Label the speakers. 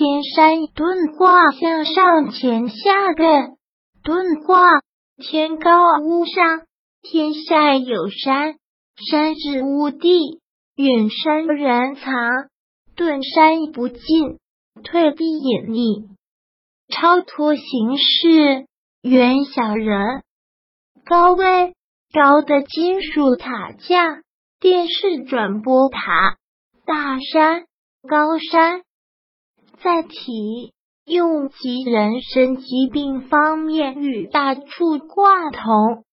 Speaker 1: 天山遁化向上前下艮，遁化天高屋上，天下有山，山。至屋地，远山。人藏，遁山不进，退地隐匿，超脱形式，远小人。高位高的金属塔架，电视转播塔，大山。高山。在体用及人身疾病方面与大处挂同。